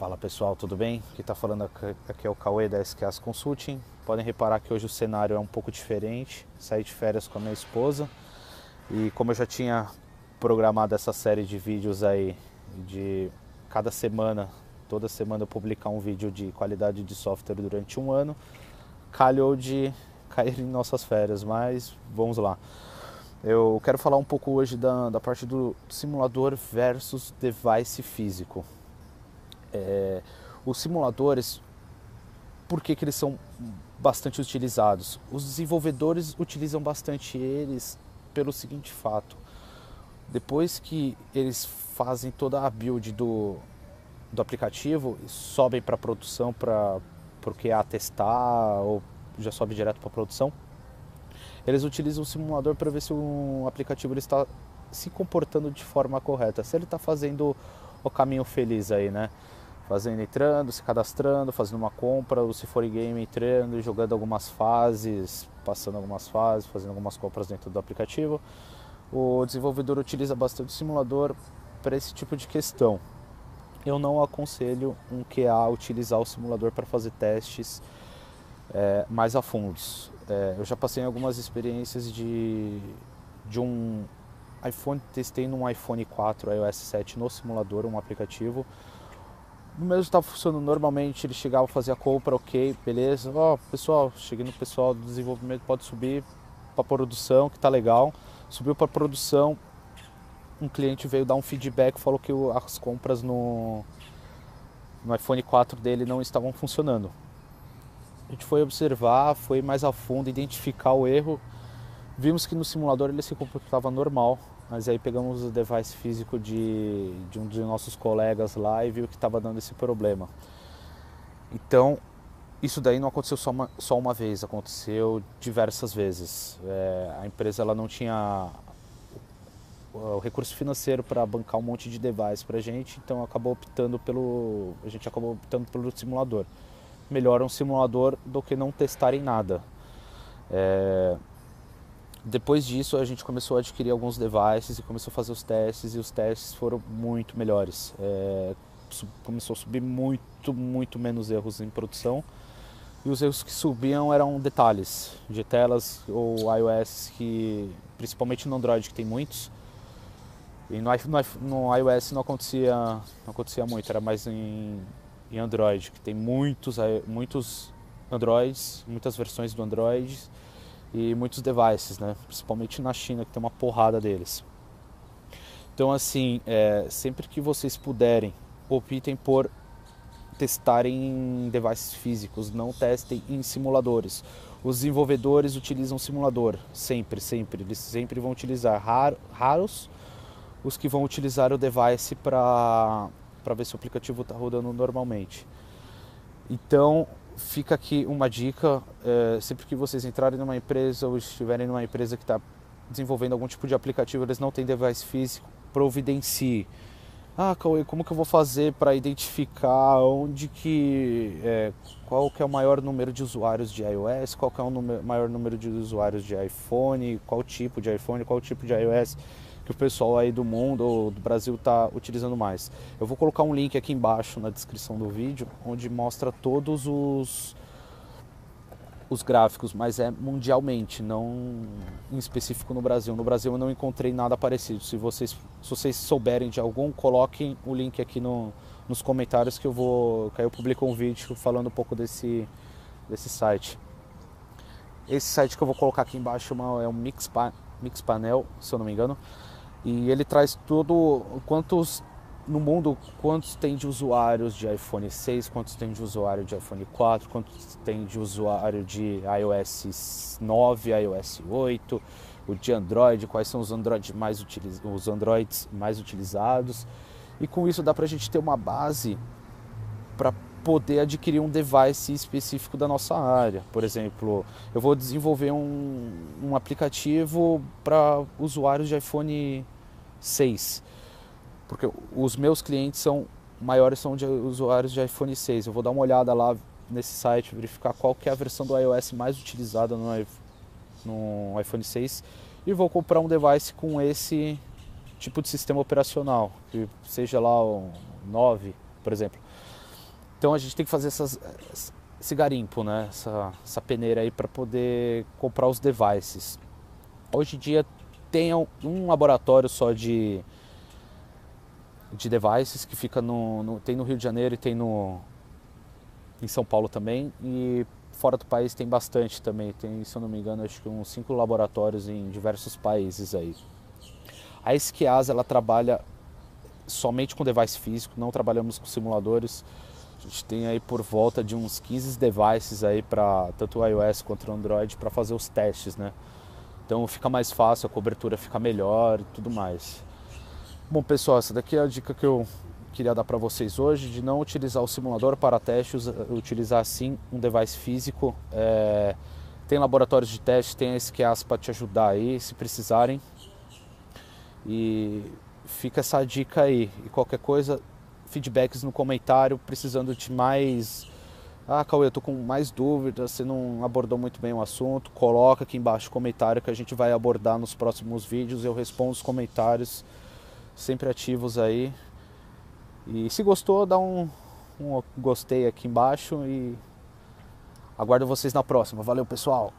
Fala pessoal, tudo bem? Quem está falando aqui é o Cauê da SQS Consulting. Podem reparar que hoje o cenário é um pouco diferente. Saí de férias com a minha esposa e como eu já tinha programado essa série de vídeos aí de cada semana, toda semana eu publicar um vídeo de qualidade de software durante um ano, calhou de cair em nossas férias, mas vamos lá. Eu quero falar um pouco hoje da, da parte do simulador versus device físico. É, os simuladores, por que, que eles são bastante utilizados? Os desenvolvedores utilizam bastante eles pelo seguinte fato: depois que eles fazem toda a build do, do aplicativo, sobem para produção para porque a testar ou já sobe direto para produção, eles utilizam o simulador para ver se o aplicativo está se comportando de forma correta, se ele está fazendo o caminho feliz aí, né? Fazendo entrando, se cadastrando, fazendo uma compra, ou se for game entrando, jogando algumas fases, passando algumas fases, fazendo algumas compras dentro do aplicativo. O desenvolvedor utiliza bastante o simulador para esse tipo de questão. Eu não aconselho um QA utilizar o simulador para fazer testes é, mais a fundos. É, eu já passei algumas experiências de, de um iPhone, testei num iPhone 4 iOS 7 no simulador, um aplicativo o mesmo estava funcionando normalmente, ele chegava a fazer a compra, ok, beleza. Ó, oh, pessoal, cheguei no pessoal do desenvolvimento, pode subir para produção, que tá legal. Subiu para produção, um cliente veio dar um feedback, falou que as compras no, no iPhone 4 dele não estavam funcionando. A gente foi observar, foi mais a fundo, identificar o erro. Vimos que no simulador ele se comportava normal, mas aí pegamos o device físico de, de um dos nossos colegas lá e viu que estava dando esse problema. Então, isso daí não aconteceu só uma, só uma vez, aconteceu diversas vezes. É, a empresa ela não tinha o recurso financeiro para bancar um monte de device para a gente, então acabou optando pelo, a gente acabou optando pelo simulador. Melhor um simulador do que não testarem nada. É, depois disso, a gente começou a adquirir alguns devices e começou a fazer os testes, e os testes foram muito melhores. É, começou a subir muito, muito menos erros em produção. E os erros que subiam eram detalhes de telas ou iOS, que, principalmente no Android, que tem muitos. E no, no, iOS não acontecia, não acontecia muito, era mais em, em Android, que tem muitos, muitos Androids, muitas versões do Android e muitos devices, né? principalmente na China, que tem uma porrada deles. Então, assim, é, sempre que vocês puderem, optem por testarem em devices físicos, não testem em simuladores. Os desenvolvedores utilizam simulador, sempre, sempre. Eles sempre vão utilizar rar, raros os que vão utilizar o device para ver se o aplicativo está rodando normalmente. Então, fica aqui uma dica: é, sempre que vocês entrarem numa empresa ou estiverem numa empresa que está desenvolvendo algum tipo de aplicativo, eles não têm device físico, providencie. Ah, Cauê, como que eu vou fazer para identificar onde que é, qual que é o maior número de usuários de iOS, qual que é o número, maior número de usuários de iPhone, qual tipo de iPhone, qual tipo de iOS? Que o pessoal aí do mundo ou do Brasil está utilizando mais. Eu vou colocar um link aqui embaixo na descrição do vídeo, onde mostra todos os os gráficos, mas é mundialmente, não em específico no Brasil. No Brasil eu não encontrei nada parecido. Se vocês, se vocês souberem de algum, coloquem o link aqui no, nos comentários que eu vou, que eu publico um vídeo falando um pouco desse, desse site. Esse site que eu vou colocar aqui embaixo é um Mix, Mix Panel, se eu não me engano. E ele traz tudo quantos no mundo quantos tem de usuários de iPhone 6, quantos tem de usuário de iPhone 4, quantos tem de usuário de iOS 9, iOS 8, o de Android, quais são os Android mais os Androids mais utilizados. E com isso dá para a gente ter uma base para poder adquirir um device específico da nossa área. Por exemplo, eu vou desenvolver um, um aplicativo para usuários de iPhone 6, porque os meus clientes são maiores são de usuários de iPhone 6. Eu vou dar uma olhada lá nesse site, verificar qual que é a versão do iOS mais utilizada no, no iPhone 6 e vou comprar um device com esse tipo de sistema operacional, que seja lá o 9, por exemplo. Então a gente tem que fazer essas, esse garimpo, né? essa, essa peneira aí para poder comprar os devices. Hoje em dia tem um laboratório só de, de devices que fica no, no, tem no Rio de Janeiro e tem no em São Paulo também e fora do país tem bastante também tem se eu não me engano acho que uns cinco laboratórios em diversos países aí a Esquias ela trabalha somente com device físico não trabalhamos com simuladores a gente tem aí por volta de uns 15 devices aí para tanto iOS quanto Android para fazer os testes né então fica mais fácil, a cobertura fica melhor e tudo mais. Bom pessoal, essa daqui é a dica que eu queria dar para vocês hoje, de não utilizar o simulador para testes, utilizar sim um device físico. É, tem laboratórios de teste, tem a SQAS para te ajudar aí, se precisarem. E fica essa dica aí. E qualquer coisa, feedbacks no comentário, precisando de mais ah, Cauê, eu tô com mais dúvidas, você não abordou muito bem o assunto. Coloca aqui embaixo o comentário que a gente vai abordar nos próximos vídeos. Eu respondo os comentários sempre ativos aí. E se gostou, dá um, um gostei aqui embaixo e aguardo vocês na próxima. Valeu, pessoal!